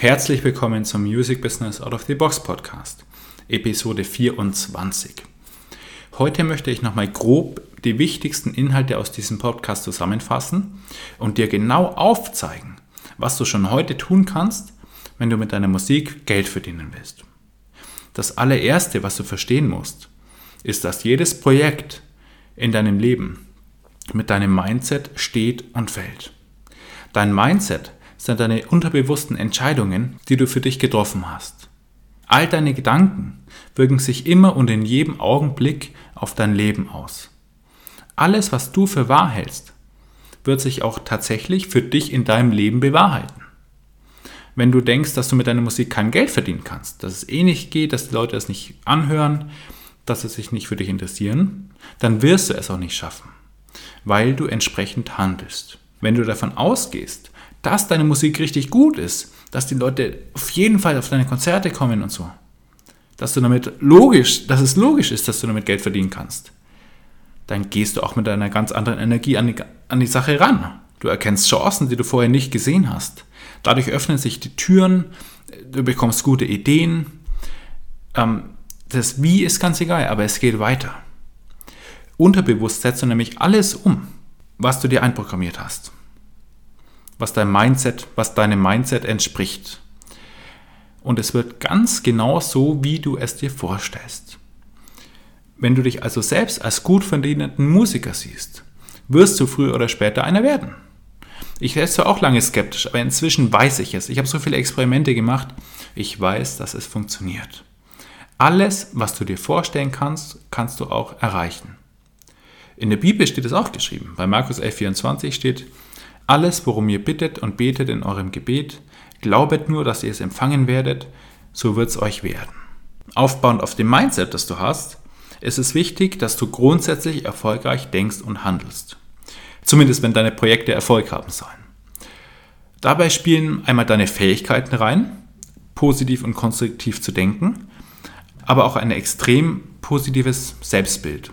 Herzlich willkommen zum Music Business Out of the Box Podcast, Episode 24. Heute möchte ich nochmal grob die wichtigsten Inhalte aus diesem Podcast zusammenfassen und dir genau aufzeigen, was du schon heute tun kannst, wenn du mit deiner Musik Geld verdienen willst. Das allererste, was du verstehen musst, ist, dass jedes Projekt in deinem Leben mit deinem Mindset steht und fällt. Dein Mindset sind deine unterbewussten Entscheidungen, die du für dich getroffen hast. All deine Gedanken wirken sich immer und in jedem Augenblick auf dein Leben aus. Alles, was du für wahr hältst, wird sich auch tatsächlich für dich in deinem Leben bewahrheiten. Wenn du denkst, dass du mit deiner Musik kein Geld verdienen kannst, dass es eh nicht geht, dass die Leute es nicht anhören, dass sie sich nicht für dich interessieren, dann wirst du es auch nicht schaffen, weil du entsprechend handelst. Wenn du davon ausgehst, dass deine Musik richtig gut ist, dass die Leute auf jeden Fall auf deine Konzerte kommen und so. Dass du damit logisch, dass es logisch ist, dass du damit Geld verdienen kannst. Dann gehst du auch mit einer ganz anderen Energie an die, an die Sache ran. Du erkennst Chancen, die du vorher nicht gesehen hast. Dadurch öffnen sich die Türen, du bekommst gute Ideen. Ähm, das Wie ist ganz egal, aber es geht weiter. Unterbewusst setzt du nämlich alles um, was du dir einprogrammiert hast was dein Mindset, was deinem Mindset entspricht. Und es wird ganz genau so, wie du es dir vorstellst. Wenn du dich also selbst als gut verdienenden Musiker siehst, wirst du früher oder später einer werden. Ich war zwar auch lange skeptisch, aber inzwischen weiß ich es. Ich habe so viele Experimente gemacht. Ich weiß, dass es funktioniert. Alles, was du dir vorstellen kannst, kannst du auch erreichen. In der Bibel steht es auch geschrieben. Bei Markus 11,24 steht, alles, worum ihr bittet und betet in eurem Gebet, glaubet nur, dass ihr es empfangen werdet, so wird es euch werden. Aufbauend auf dem Mindset, das du hast, ist es wichtig, dass du grundsätzlich erfolgreich denkst und handelst. Zumindest wenn deine Projekte Erfolg haben sollen. Dabei spielen einmal deine Fähigkeiten rein, positiv und konstruktiv zu denken, aber auch ein extrem positives Selbstbild.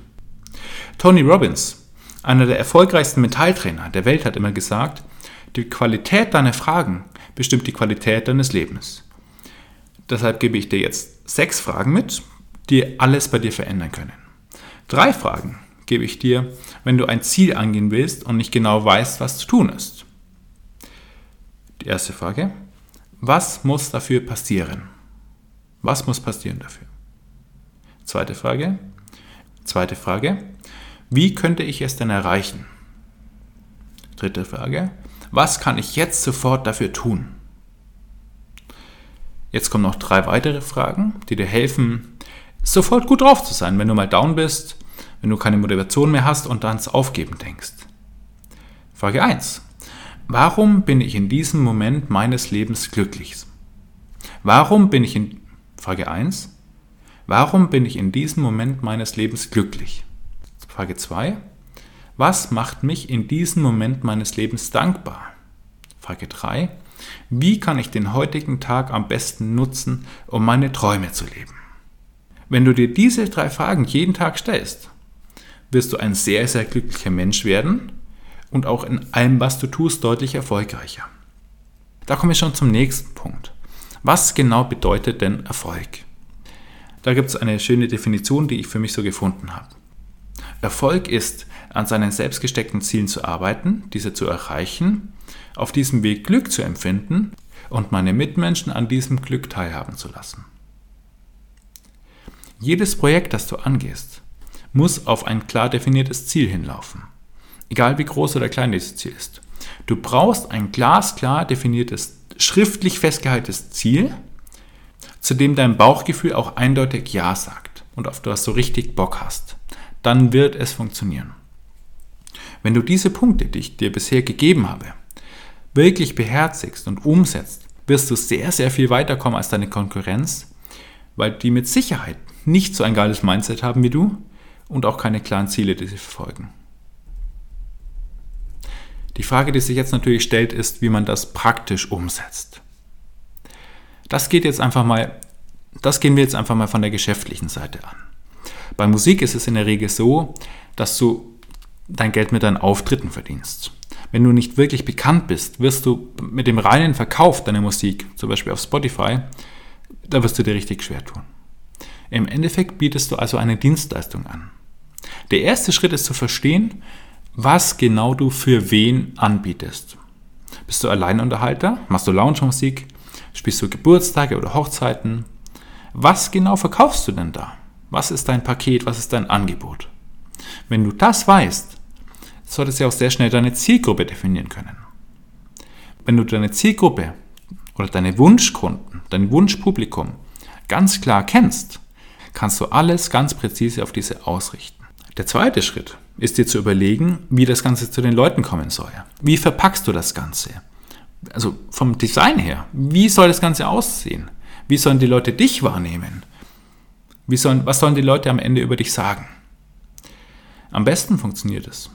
Tony Robbins einer der erfolgreichsten Mentaltrainer der Welt hat immer gesagt, die Qualität deiner Fragen bestimmt die Qualität deines Lebens. Deshalb gebe ich dir jetzt sechs Fragen mit, die alles bei dir verändern können. Drei Fragen gebe ich dir, wenn du ein Ziel angehen willst und nicht genau weißt, was zu tun ist. Die erste Frage, was muss dafür passieren? Was muss passieren dafür? Zweite Frage, zweite Frage, wie könnte ich es denn erreichen? Dritte Frage. Was kann ich jetzt sofort dafür tun? Jetzt kommen noch drei weitere Fragen, die dir helfen, sofort gut drauf zu sein, wenn du mal down bist, wenn du keine Motivation mehr hast und ans Aufgeben denkst. Frage 1. Warum bin ich in diesem Moment meines Lebens glücklich? Warum bin ich in Frage 1. Warum bin ich in diesem Moment meines Lebens glücklich? Frage 2. Was macht mich in diesem Moment meines Lebens dankbar? Frage 3. Wie kann ich den heutigen Tag am besten nutzen, um meine Träume zu leben? Wenn du dir diese drei Fragen jeden Tag stellst, wirst du ein sehr, sehr glücklicher Mensch werden und auch in allem, was du tust, deutlich erfolgreicher. Da komme ich schon zum nächsten Punkt. Was genau bedeutet denn Erfolg? Da gibt es eine schöne Definition, die ich für mich so gefunden habe. Erfolg ist, an seinen selbst gesteckten Zielen zu arbeiten, diese zu erreichen, auf diesem Weg Glück zu empfinden und meine Mitmenschen an diesem Glück teilhaben zu lassen. Jedes Projekt, das du angehst, muss auf ein klar definiertes Ziel hinlaufen. Egal wie groß oder klein dieses Ziel ist. Du brauchst ein glasklar definiertes, schriftlich festgehaltenes Ziel, zu dem dein Bauchgefühl auch eindeutig Ja sagt und auf das du richtig Bock hast dann wird es funktionieren. Wenn du diese Punkte, die ich dir bisher gegeben habe, wirklich beherzigst und umsetzt, wirst du sehr, sehr viel weiterkommen als deine Konkurrenz, weil die mit Sicherheit nicht so ein geiles Mindset haben wie du und auch keine klaren Ziele, die sie verfolgen. Die Frage, die sich jetzt natürlich stellt, ist, wie man das praktisch umsetzt. Das geht jetzt einfach mal, das gehen wir jetzt einfach mal von der geschäftlichen Seite an. Bei Musik ist es in der Regel so, dass du dein Geld mit deinen Auftritten verdienst. wenn du nicht wirklich bekannt bist, wirst du mit dem reinen Verkauf deiner Musik, zum Beispiel auf Spotify, da wirst du dir richtig schwer tun. Im Endeffekt bietest du also eine Dienstleistung an. Der erste Schritt ist zu verstehen, was genau du für wen anbietest. Bist du Alleinunterhalter? Machst du Lounge-Musik? Spielst du Geburtstage oder Hochzeiten? Was genau verkaufst du denn da? Was ist dein Paket? Was ist dein Angebot? Wenn du das weißt, solltest du auch sehr schnell deine Zielgruppe definieren können. Wenn du deine Zielgruppe oder deine Wunschkunden, dein Wunschpublikum ganz klar kennst, kannst du alles ganz präzise auf diese ausrichten. Der zweite Schritt ist dir zu überlegen, wie das Ganze zu den Leuten kommen soll. Wie verpackst du das Ganze? Also vom Design her, wie soll das Ganze aussehen? Wie sollen die Leute dich wahrnehmen? Wie sollen, was sollen die Leute am Ende über dich sagen? Am besten funktioniert es,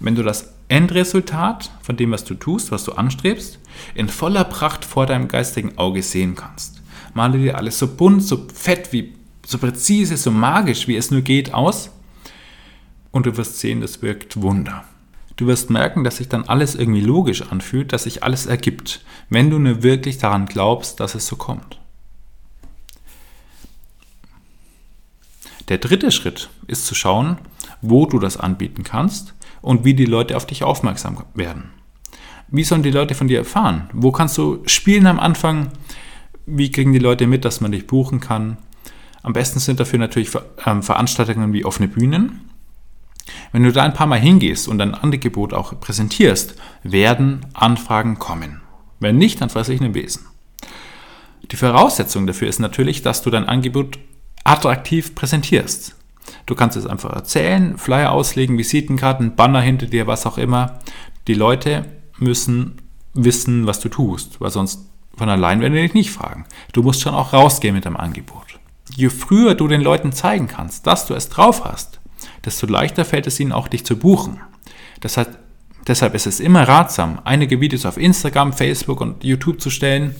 wenn du das Endresultat von dem, was du tust, was du anstrebst, in voller Pracht vor deinem geistigen Auge sehen kannst. Male dir alles so bunt, so fett, wie, so präzise, so magisch, wie es nur geht, aus und du wirst sehen, das wirkt Wunder. Du wirst merken, dass sich dann alles irgendwie logisch anfühlt, dass sich alles ergibt, wenn du nur wirklich daran glaubst, dass es so kommt. Der dritte Schritt ist zu schauen, wo du das anbieten kannst und wie die Leute auf dich aufmerksam werden. Wie sollen die Leute von dir erfahren? Wo kannst du spielen am Anfang? Wie kriegen die Leute mit, dass man dich buchen kann? Am besten sind dafür natürlich ähm, Veranstaltungen wie offene Bühnen, wenn du da ein paar Mal hingehst und dein Angebot auch präsentierst, werden Anfragen kommen. Wenn nicht, dann fresse ich einen Besen. Die Voraussetzung dafür ist natürlich, dass du dein Angebot attraktiv präsentierst. Du kannst es einfach erzählen, Flyer auslegen, Visitenkarten, Banner hinter dir, was auch immer. Die Leute müssen wissen, was du tust, weil sonst von allein werden die dich nicht fragen. Du musst schon auch rausgehen mit deinem Angebot. Je früher du den Leuten zeigen kannst, dass du es drauf hast, desto leichter fällt es ihnen auch, dich zu buchen. Das heißt, deshalb ist es immer ratsam, einige Videos auf Instagram, Facebook und YouTube zu stellen,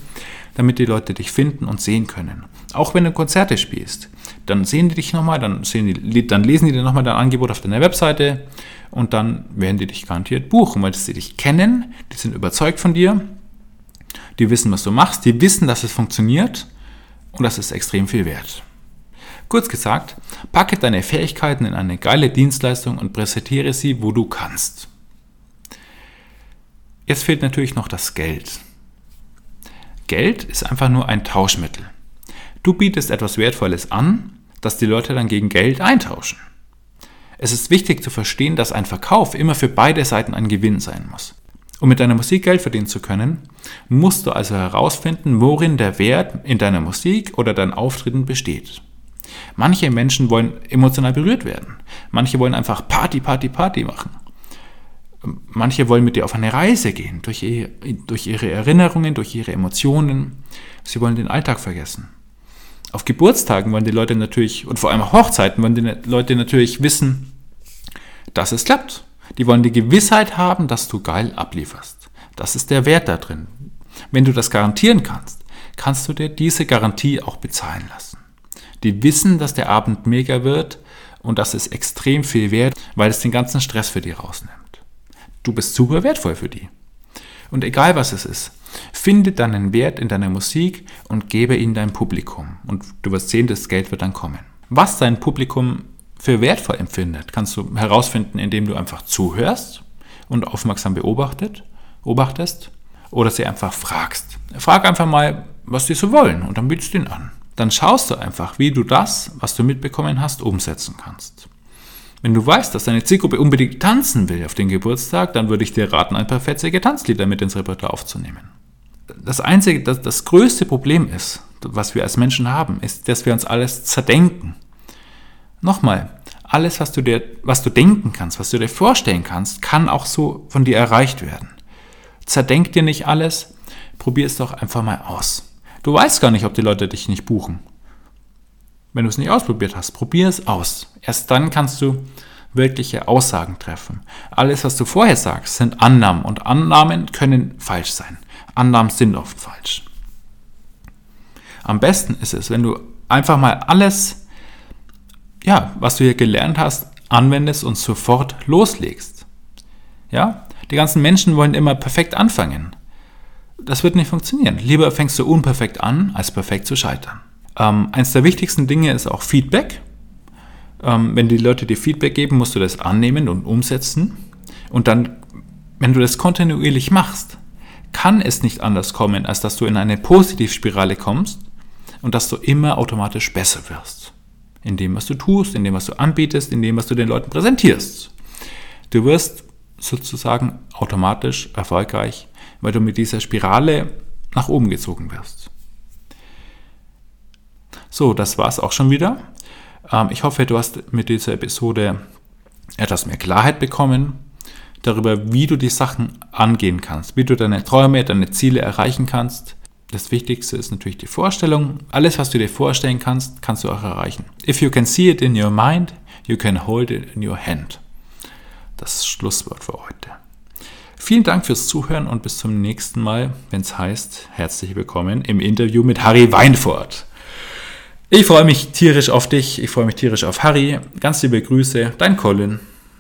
damit die Leute dich finden und sehen können. Auch wenn du Konzerte spielst, dann sehen die dich nochmal, dann, dann lesen die dir nochmal dein Angebot auf deiner Webseite und dann werden die dich garantiert buchen, weil sie dich kennen, die sind überzeugt von dir, die wissen, was du machst, die wissen, dass es funktioniert und das ist extrem viel wert. Kurz gesagt, packe deine Fähigkeiten in eine geile Dienstleistung und präsentiere sie, wo du kannst. Jetzt fehlt natürlich noch das Geld. Geld ist einfach nur ein Tauschmittel. Du bietest etwas Wertvolles an, das die Leute dann gegen Geld eintauschen. Es ist wichtig zu verstehen, dass ein Verkauf immer für beide Seiten ein Gewinn sein muss. Um mit deiner Musik Geld verdienen zu können, musst du also herausfinden, worin der Wert in deiner Musik oder deinen Auftritten besteht. Manche Menschen wollen emotional berührt werden. Manche wollen einfach Party, Party, Party machen. Manche wollen mit dir auf eine Reise gehen, durch, durch ihre Erinnerungen, durch ihre Emotionen. Sie wollen den Alltag vergessen. Auf Geburtstagen wollen die Leute natürlich, und vor allem auf Hochzeiten wollen die Leute natürlich wissen, dass es klappt. Die wollen die Gewissheit haben, dass du geil ablieferst. Das ist der Wert da drin. Wenn du das garantieren kannst, kannst du dir diese Garantie auch bezahlen lassen. Die wissen, dass der Abend mega wird und das ist extrem viel wert, weil es den ganzen Stress für die rausnimmt. Du bist super wertvoll für die. Und egal was es ist, finde deinen Wert in deiner Musik und gebe ihn deinem Publikum. Und du wirst sehen, das Geld wird dann kommen. Was dein Publikum für wertvoll empfindet, kannst du herausfinden, indem du einfach zuhörst und aufmerksam beobachtet, beobachtest oder sie einfach fragst. Frag einfach mal, was die so wollen und dann bietest du ihn an dann schaust du einfach, wie du das, was du mitbekommen hast, umsetzen kannst. Wenn du weißt, dass deine Zielgruppe unbedingt tanzen will auf den Geburtstag, dann würde ich dir raten, ein paar fetzige Tanzlieder mit ins Repertoire aufzunehmen. Das einzige, das, das größte Problem ist, was wir als Menschen haben, ist, dass wir uns alles zerdenken. Nochmal, alles, was du dir, was du denken kannst, was du dir vorstellen kannst, kann auch so von dir erreicht werden. Zerdenk dir nicht alles, probier es doch einfach mal aus. Du weißt gar nicht, ob die Leute dich nicht buchen. Wenn du es nicht ausprobiert hast, probier es aus. Erst dann kannst du wirkliche Aussagen treffen. Alles, was du vorher sagst, sind Annahmen und Annahmen können falsch sein. Annahmen sind oft falsch. Am besten ist es, wenn du einfach mal alles, ja, was du hier gelernt hast, anwendest und sofort loslegst. Ja, Die ganzen Menschen wollen immer perfekt anfangen. Das wird nicht funktionieren. Lieber fängst du unperfekt an, als perfekt zu scheitern. Ähm, eins der wichtigsten Dinge ist auch Feedback. Ähm, wenn die Leute dir Feedback geben, musst du das annehmen und umsetzen. Und dann, wenn du das kontinuierlich machst, kann es nicht anders kommen, als dass du in eine Positivspirale kommst und dass du immer automatisch besser wirst. In dem, was du tust, in dem, was du anbietest, in dem, was du den Leuten präsentierst. Du wirst sozusagen automatisch erfolgreich, weil du mit dieser Spirale nach oben gezogen wirst. So, das war es auch schon wieder. Ähm, ich hoffe, du hast mit dieser Episode etwas mehr Klarheit bekommen darüber, wie du die Sachen angehen kannst, wie du deine Träume, deine Ziele erreichen kannst. Das Wichtigste ist natürlich die Vorstellung. Alles, was du dir vorstellen kannst, kannst du auch erreichen. If you can see it in your mind, you can hold it in your hand. Das Schlusswort für heute. Vielen Dank fürs Zuhören und bis zum nächsten Mal, wenn es heißt, herzlich willkommen im Interview mit Harry Weinfurt. Ich freue mich tierisch auf dich, ich freue mich tierisch auf Harry. Ganz liebe Grüße, dein Colin.